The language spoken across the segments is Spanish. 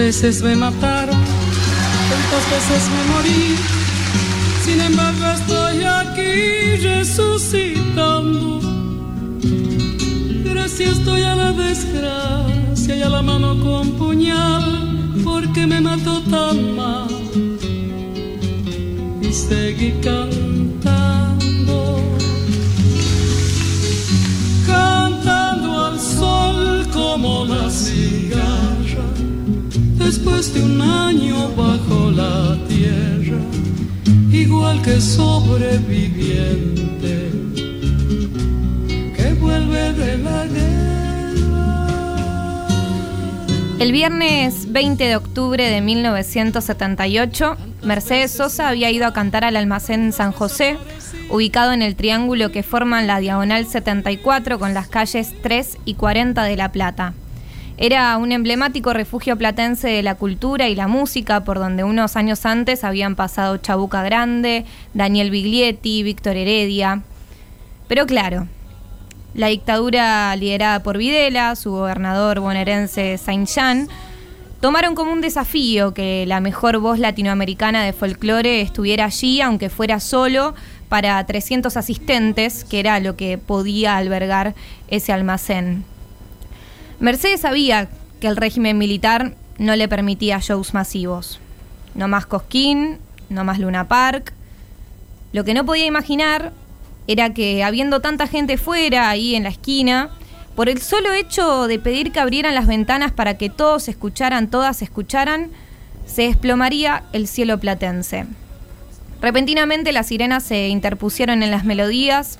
veces me mataron, tantas veces me morí. Sin embargo estoy aquí resucitando. Gracias estoy a la desgracia y a la mano con puñal, porque me mató tan mal. Y seguí cantando. Después de un año bajo la tierra, igual que sobreviviente que vuelve de la guerra. El viernes 20 de octubre de 1978, Mercedes Sosa había ido a cantar al almacén San José, ubicado en el triángulo que forman la diagonal 74 con las calles 3 y 40 de La Plata. Era un emblemático refugio platense de la cultura y la música, por donde unos años antes habían pasado Chabuca Grande, Daniel Biglietti, Víctor Heredia. Pero claro, la dictadura liderada por Videla, su gobernador bonaerense Saint-Jean, tomaron como un desafío que la mejor voz latinoamericana de folclore estuviera allí, aunque fuera solo para 300 asistentes, que era lo que podía albergar ese almacén. Mercedes sabía que el régimen militar no le permitía shows masivos. No más Cosquín, no más Luna Park. Lo que no podía imaginar era que habiendo tanta gente fuera, ahí en la esquina, por el solo hecho de pedir que abrieran las ventanas para que todos escucharan, todas escucharan, se desplomaría el cielo platense. Repentinamente las sirenas se interpusieron en las melodías.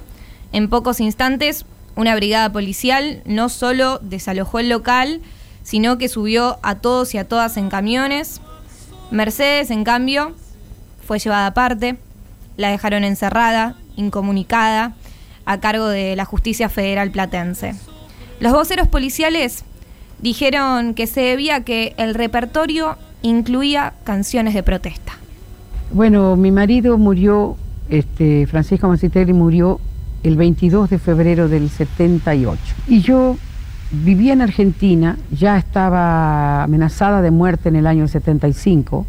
En pocos instantes una brigada policial no solo desalojó el local, sino que subió a todos y a todas en camiones. Mercedes, en cambio, fue llevada aparte, la dejaron encerrada, incomunicada, a cargo de la justicia federal platense. Los voceros policiales dijeron que se debía que el repertorio incluía canciones de protesta. Bueno, mi marido murió, este, Francisco Macitelli murió el 22 de febrero del 78. Y yo vivía en Argentina, ya estaba amenazada de muerte en el año 75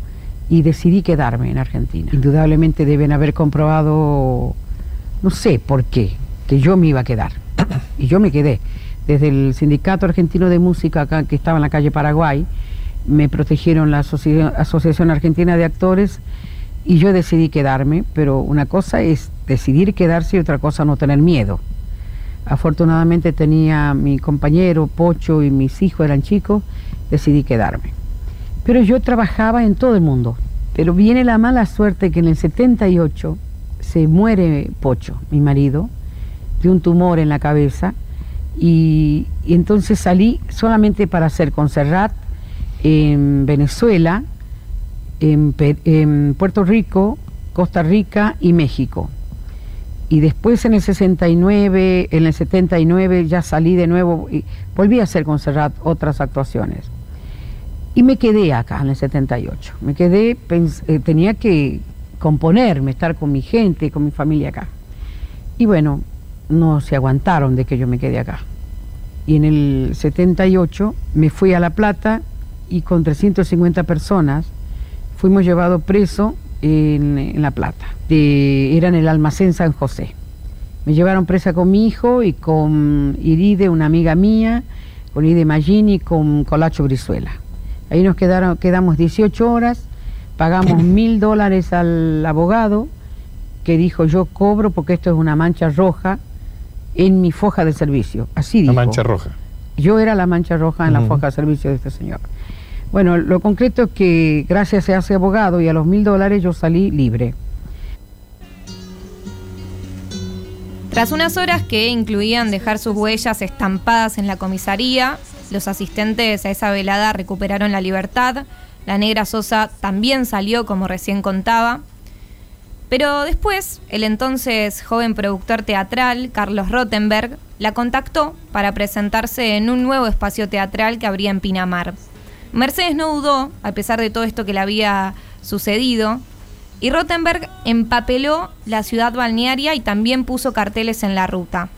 y decidí quedarme en Argentina. Indudablemente deben haber comprobado, no sé por qué, que yo me iba a quedar. Y yo me quedé. Desde el Sindicato Argentino de Música, que estaba en la calle Paraguay, me protegieron la Asociación Argentina de Actores y yo decidí quedarme, pero una cosa es decidir quedarse y otra cosa no tener miedo. Afortunadamente tenía mi compañero Pocho y mis hijos eran chicos, decidí quedarme. Pero yo trabajaba en todo el mundo. Pero viene la mala suerte que en el 78 se muere Pocho, mi marido, de un tumor en la cabeza. Y, entonces salí solamente para hacer Concerrat en Venezuela, en, Puerto Rico, Costa Rica y México. Y después en el 69, en el 79 ya salí de nuevo y volví a hacer con Serrat otras actuaciones. Y me quedé acá en el 78. Me quedé, eh, tenía que componerme, estar con mi gente, con mi familia acá. Y bueno, no se aguantaron de que yo me quedé acá. Y en el 78 me fui a La Plata y con 350 personas fuimos llevados preso en, La Plata. era en el almacén San José. Me llevaron presa con mi hijo y con Iride, una amiga mía, con Iride Magini y con Colacho Brizuela. Ahí nos quedaron, quedamos 18 horas, pagamos mil dólares al abogado que dijo yo cobro porque esto es una mancha roja en mi foja de servicio. Así dijo. La mancha roja. Yo era la mancha roja en la foja de servicio de este señor. Bueno, lo concreto es que gracias a ese abogado y a los mil dólares yo salí libre. Tras unas horas que incluían dejar sus huellas estampadas en la comisaría, los asistentes a esa velada recuperaron la libertad. La negra Sosa también salió, como recién contaba. Pero después, el entonces joven productor teatral, Carlos Rottenberg, la contactó para presentarse en un nuevo espacio teatral que habría en Pinamar. Mercedes no dudó, a pesar de todo esto que le había sucedido, y Rottenberg empapeló la ciudad balnearia y también puso carteles en la ruta.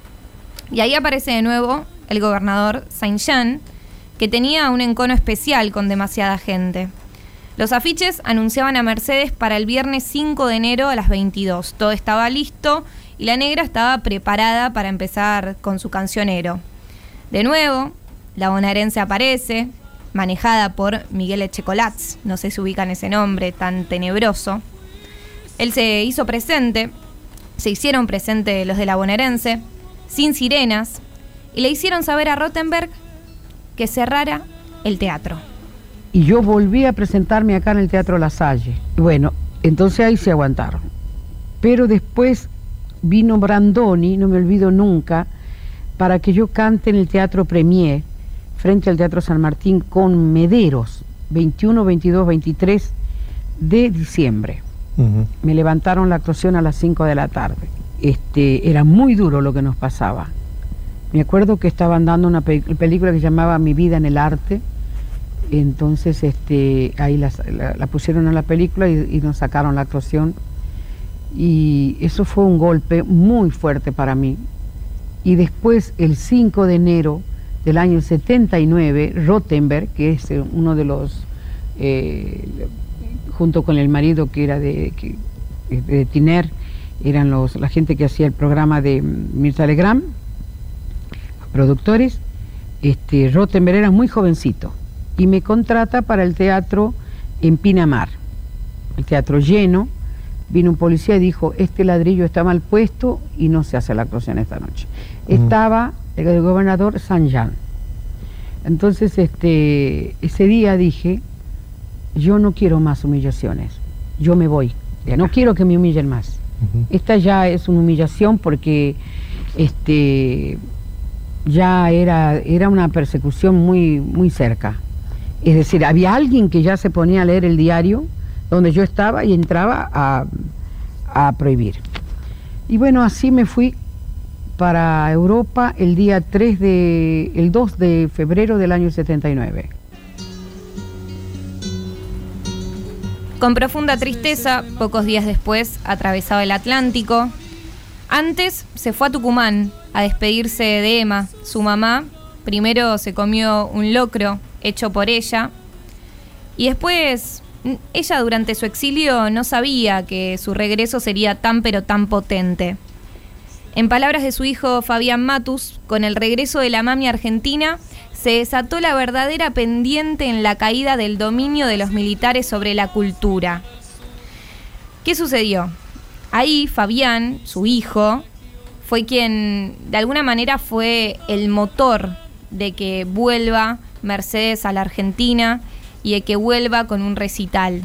Y ahí aparece de nuevo el gobernador Saint-Jean, que tenía un encono especial con demasiada gente. Los afiches anunciaban a Mercedes para el viernes 5 de enero a las 22. Todo estaba listo y la negra estaba preparada para empezar con su cancionero. De nuevo, la bonaerense aparece, manejada por Miguel Echecolatz, no sé si ubican ese nombre tan tenebroso. Él se hizo presente, se hicieron presente los de la bonaerense, sin sirenas, y le hicieron saber a Rottenberg que cerrara el teatro. Y yo volví a presentarme acá en el Teatro La Salle. Bueno, entonces ahí se aguantaron. Pero después vino Brandoni, no me olvido nunca, para que yo cante en el Teatro Premier, frente al Teatro San Martín, con Mederos, 21, 22, 23 de diciembre. Me levantaron la actuación a las 5 de la tarde. Este, era muy duro lo que nos pasaba. Me acuerdo que estaban dando una película que se llamaba Mi vida en el arte. Entonces este, ahí la, pusieron en la película y, nos sacaron la actuación. Y eso fue un golpe muy fuerte para mí. Y después, el 5 de enero del año 79, Rottenberg, que es uno de los, eh, junto con el marido que era de, de Tiner, eran los, la gente que hacía el programa de Mirta Legram, productores, este, Rottenberg era muy jovencito y me contrata para el teatro en Pinamar, el teatro lleno. Vino un policía y dijo, este ladrillo está mal puesto y no se hace la actuación esta noche. Estaba el gobernador San Jean. Entonces, este, ese día dije, yo no quiero más humillaciones, yo me voy, ya no quiero que me humillen más. Esta ya es una humillación porque este, ya era, era una persecución muy, muy cerca. Es decir, había alguien que ya se ponía a leer el diario donde yo estaba y entraba a, a prohibir. Y bueno, así me fui para Europa el día 3 de, el 2 de febrero del año 79. Con profunda tristeza, pocos días después atravesaba el Atlántico. Antes se fue a Tucumán a despedirse de Emma, su mamá. Primero se comió un locro hecho por ella. Y después, ella durante su exilio no sabía que su regreso sería tan pero tan potente. En palabras de su hijo Fabián Matus, con el regreso de la mami argentina, se desató la verdadera pendiente en la caída del dominio de los militares sobre la cultura. ¿Qué sucedió? Ahí Fabián, su hijo, fue quien de alguna manera fue el motor de que vuelva Mercedes a la Argentina y de que vuelva con un recital.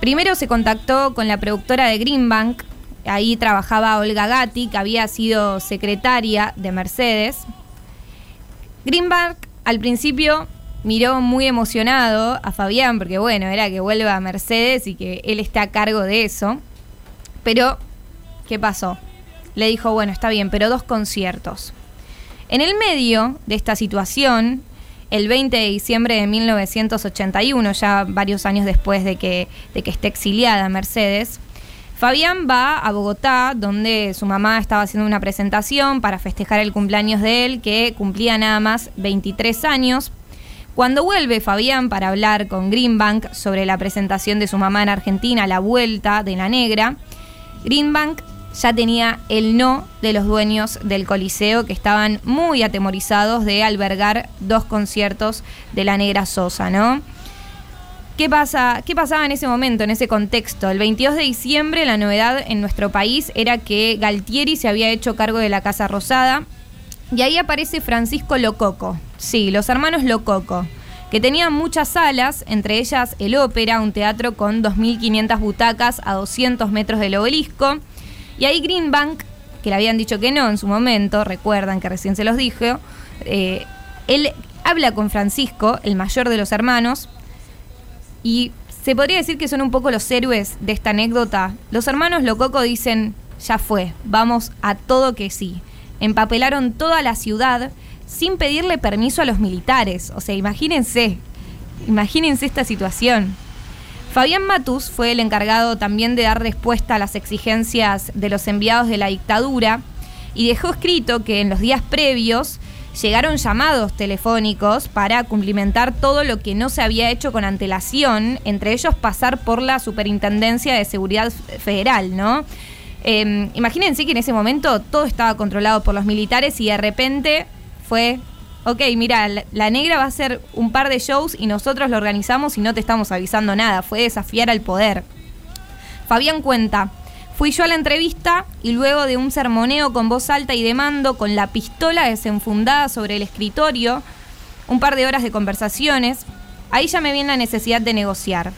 Primero se contactó con la productora de Greenbank, ahí trabajaba Olga Gatti, que había sido secretaria de Mercedes. Greenbank al principio miró muy emocionado a Fabián, porque bueno, era que vuelva a Mercedes y que él esté a cargo de eso. Pero, ¿qué pasó? le dijo, bueno, está bien, pero dos conciertos. En el medio de esta situación, el 20 de diciembre de 1981, ya varios años después de que, de que esté exiliada Mercedes, Fabián va a Bogotá, donde su mamá estaba haciendo una presentación para festejar el cumpleaños de él, que cumplía nada más 23 años. Cuando vuelve Fabián para hablar con Greenbank sobre la presentación de su mamá en Argentina, la vuelta de la negra, Greenbank ya tenía el no de los dueños del Coliseo que estaban muy atemorizados de albergar dos conciertos de la Negra Sosa, ¿no? ¿Qué, pasa, ¿Qué pasaba en ese momento, en ese contexto? El 22 de diciembre la novedad en nuestro país era que Galtieri se había hecho cargo de la Casa Rosada y ahí aparece Francisco Lococo. Sí, los hermanos Lococo que tenían muchas salas, entre ellas el Ópera, un teatro con 2.500 butacas a 200 metros del obelisco, y ahí Greenbank, que le habían dicho que no en su momento, recuerdan que recién se los dijo, eh, él habla con Francisco, el mayor de los hermanos, y se podría decir que son un poco los héroes de esta anécdota. Los hermanos Lococo dicen, ya fue, vamos a todo que sí. Empapelaron toda la ciudad sin pedirle permiso a los militares. O sea, imagínense, imagínense esta situación. Fabián Matus fue el encargado también de dar respuesta a las exigencias de los enviados de la dictadura y dejó escrito que en los días previos llegaron llamados telefónicos para cumplimentar todo lo que no se había hecho con antelación, entre ellos pasar por la Superintendencia de Seguridad Federal, ¿no? Em, imagínense que en ese momento todo estaba controlado por los militares y de repente fue, ok, mira, la, la negra va a hacer un par de shows y nosotros lo organizamos y no te estamos avisando nada, fue desafiar al poder. Fabián cuenta, Fui yo a la entrevista y luego de un sermoneo con voz alta y de mando, con la pistola desenfundada sobre el escritorio, un par de horas de conversaciones, ahí ya me vi en la necesidad de negociar.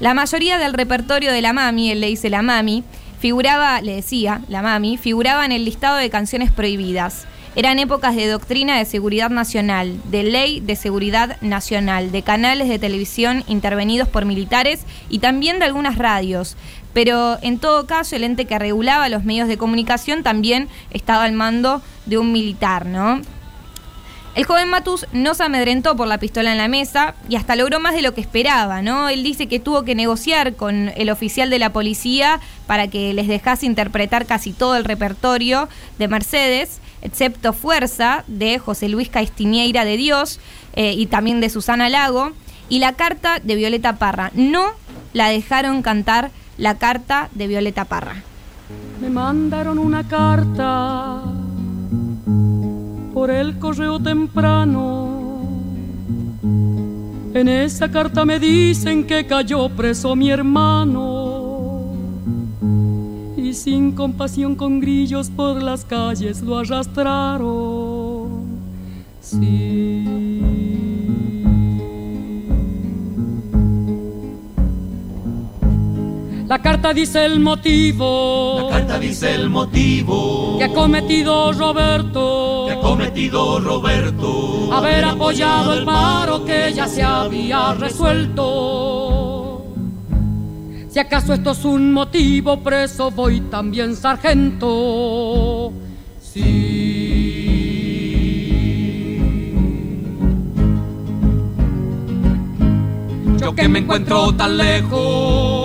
La mayoría del repertorio de la mami, él le dice la mami, figuraba, le decía, la mami, figuraba en el listado de canciones prohibidas. Eran épocas de doctrina de seguridad nacional, de ley de seguridad nacional, de canales de televisión intervenidos por militares y también de algunas radios, pero en todo caso el ente que regulaba los medios de comunicación también estaba al mando de un militar, ¿no? El joven Matus no se amedrentó por la pistola en la mesa y hasta logró más de lo que esperaba, ¿no? Él dice que tuvo que negociar con el oficial de la policía para que les dejase interpretar casi todo el repertorio de Mercedes, excepto Fuerza de José Luis Castiñeira de Dios eh, y también de Susana Lago, y la carta de Violeta Parra. No la dejaron cantar la carta de Violeta Parra. Me mandaron una carta por el correo temprano. En esa carta me dicen que cayó preso mi hermano. Y sin compasión con grillos por las calles lo arrastraron. Sí. La carta dice el motivo. La carta dice el motivo. Que ha cometido Roberto. Que ha cometido Roberto. Haber apoyado el paro que ya se había resuelto. Si acaso esto es un motivo, preso voy también, sargento. Sí. Yo que me encuentro tan lejos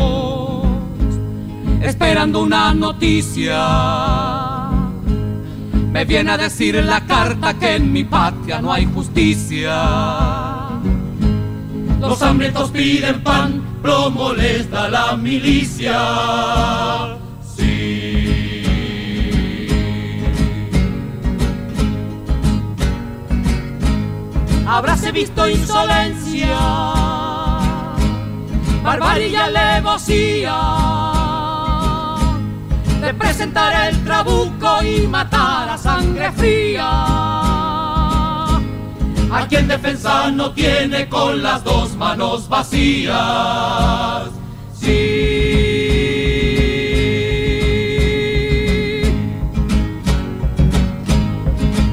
esperando una noticia. Me viene a decir la carta que en mi patria no hay justicia. Los hambrientos piden pan, plomo les da la milicia. Sí. Habráse visto insolencia, barbarie alevosía de presentar el trabuco y matar a sangre fría. A quien defensa no tiene con las dos manos vacías. Sí.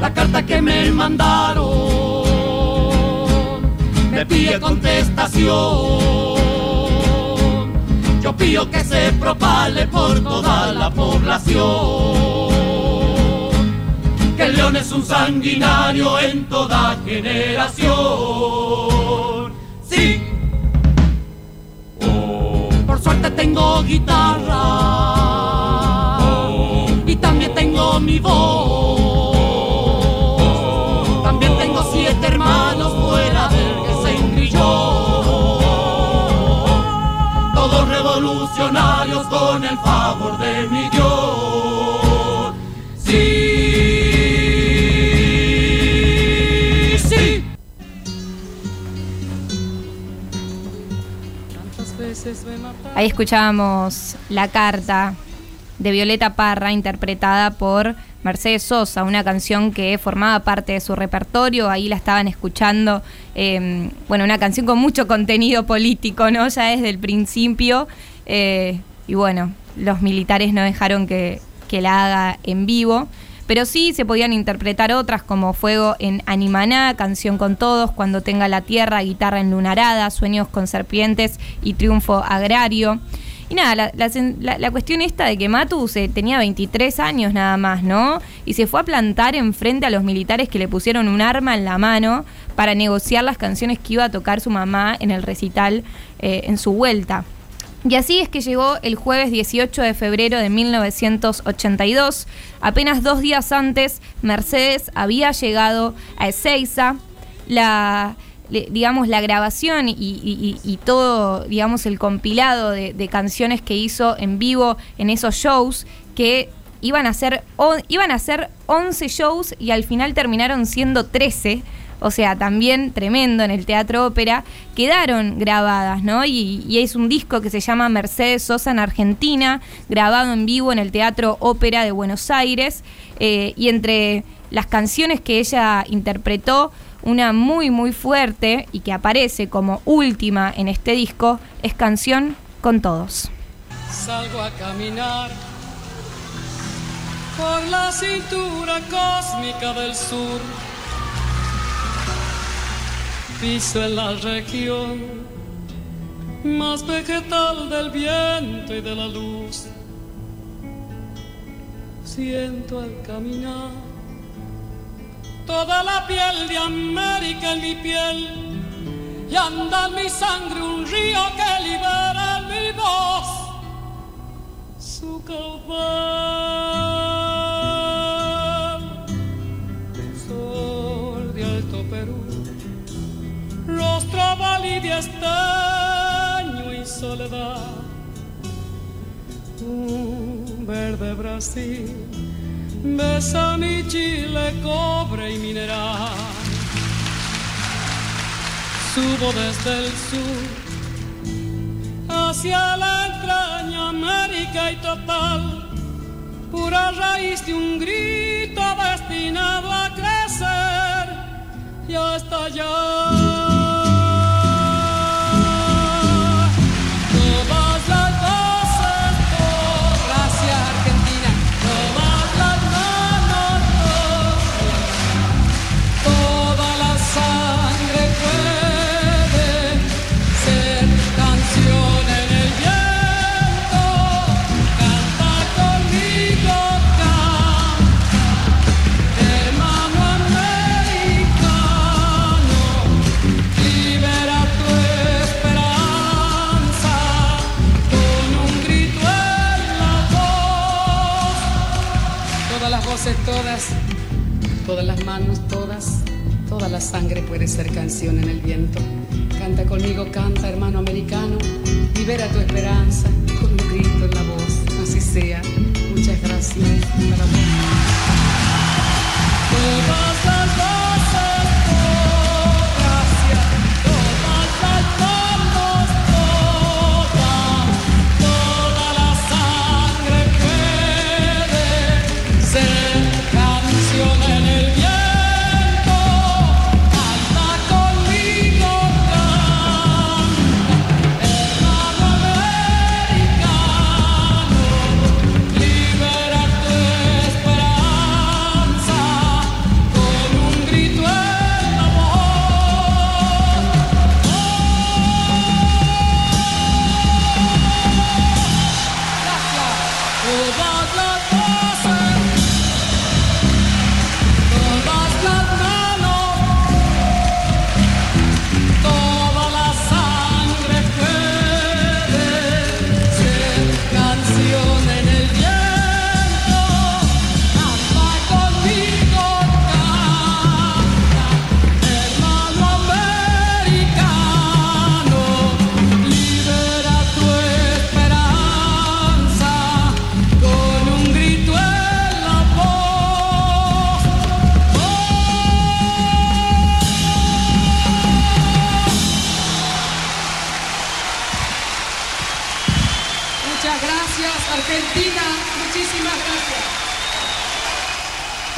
La carta que me mandaron me pide contestación pido que se propale por toda la población. Que el león es un sanguinario en toda generación. Sí. Oh. Por suerte tengo guitarra. Oh. Y también tengo mi voz. Con el favor de mi Dios. Sí, sí. Ahí escuchábamos la carta de Violeta Parra interpretada por Mercedes Sosa, una canción que formaba parte de su repertorio, ahí la estaban escuchando, em, bueno, una canción con mucho contenido político, ¿no? Ya desde el principio, eh, y bueno, los militares no dejaron que, que la haga en vivo. Pero sí se podían interpretar otras como Fuego en Animaná, Canción con Todos, Cuando tenga la tierra, Guitarra en Lunarada, Sueños con Serpientes y Triunfo Agrario. Y nada, la, cuestión esta de que Matu tenía 23 años nada más, ¿no? Y se fue a plantar enfrente a los militares que le pusieron un arma en la mano para negociar las canciones que iba a tocar su mamá en el recital eh, en su vuelta. Y así es que llegó el jueves 18 de febrero de 1982. Apenas dos días antes, Mercedes había llegado a Ezeiza. La, digamos, la grabación y, todo, digamos, el compilado de, canciones que hizo en vivo en esos shows que iban a ser, iban a ser 11 shows y al final terminaron siendo 13 o sea, también tremendo en el teatro ópera, quedaron grabadas, ¿no? Y, es un disco que se llama Mercedes Sosa en Argentina, grabado en vivo en el Teatro Ópera de Buenos Aires, eh, y entre las canciones que ella interpretó, una muy muy fuerte y que aparece como última en este disco es Canción con Todos. Salgo a caminar por la cintura cósmica del sur piso en la región más vegetal del viento y de la luz. Siento al caminar toda la piel de América en mi piel y anda en mi sangre un río que libera mi voz. Su caudal, de estaño y soledad. Un verde Brasil besa mi Chile, cobre y mineral. Subo desde el sur hacia la entraña América y total, pura raíz de un grito destinado a crecer y hasta allá. Todas, todas las manos, todas, toda la sangre puede ser canción en el viento. Canta conmigo, canta hermano americano, libera tu esperanza con un grito en la voz, así sea. Muchas gracias.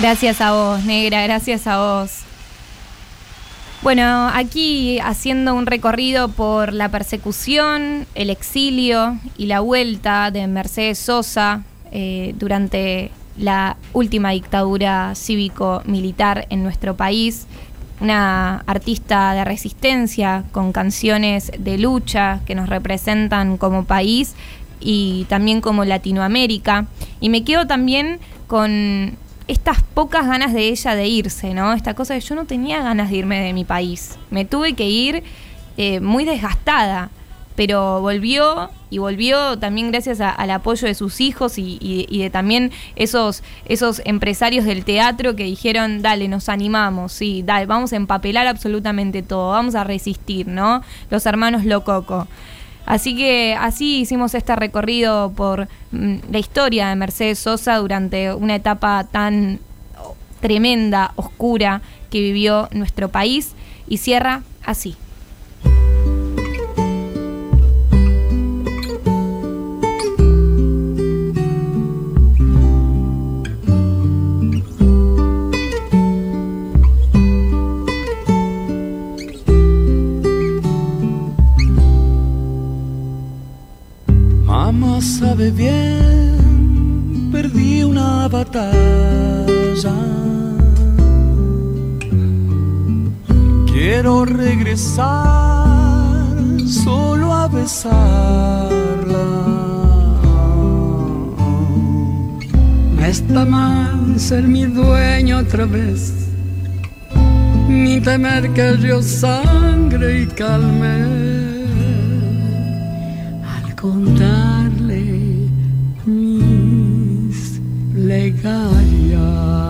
Gracias a vos, negra, gracias a vos. Bueno, aquí haciendo un recorrido por la persecución, el exilio y la vuelta de Mercedes Sosa eh, durante la última dictadura cívico-militar en nuestro país. Una artista de resistencia con canciones de lucha que nos representan como país y también como Latinoamérica. Y me quedo también con estas pocas ganas de ella de irse, ¿no? Esta cosa de yo no tenía ganas de irme de mi país. Me tuve que ir eh, muy desgastada, pero volvió y volvió también gracias al apoyo de sus hijos y, de también esos, esos empresarios del teatro que dijeron, dale, nos animamos, sí, dale, vamos a empapelar absolutamente todo, vamos a resistir, ¿no? Los hermanos Lococo. Así que así hicimos este recorrido por mm, la historia de Mercedes Sosa durante una etapa tan tremenda, oscura que vivió nuestro país y cierra así. Mi dueño otra vez, ni temer que yo sangre y calme. Al contarle mis legarias.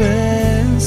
en